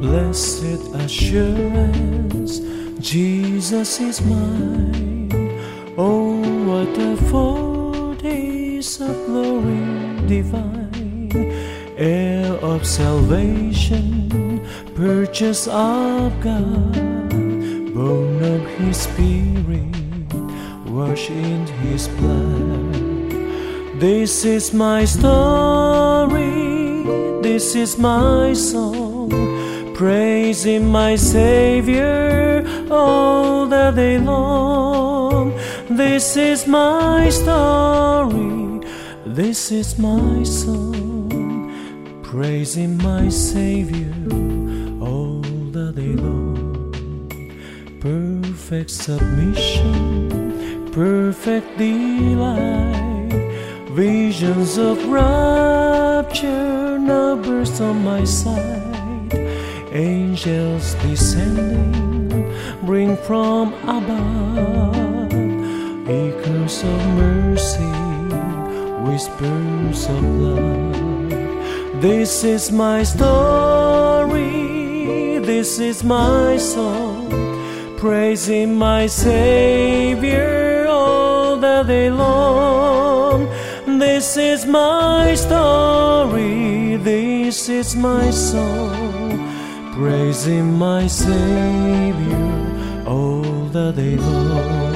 Blessed assurance, Jesus is mine. Oh, what a foretaste of glory divine, heir of salvation, purchase of God, born of His Spirit, washed in His blood. This is my story, this is my song, praising my Savior all the day long. This is my story, this is my song, praising my Savior all the day long. Perfect submission, perfect delight. Visions of rapture now burst on my side. Angels descending bring from above echoes of mercy, whispers of love. This is my story, this is my song, praising my Savior all the day long. This is my story, this is my song, praising my Savior all the day long.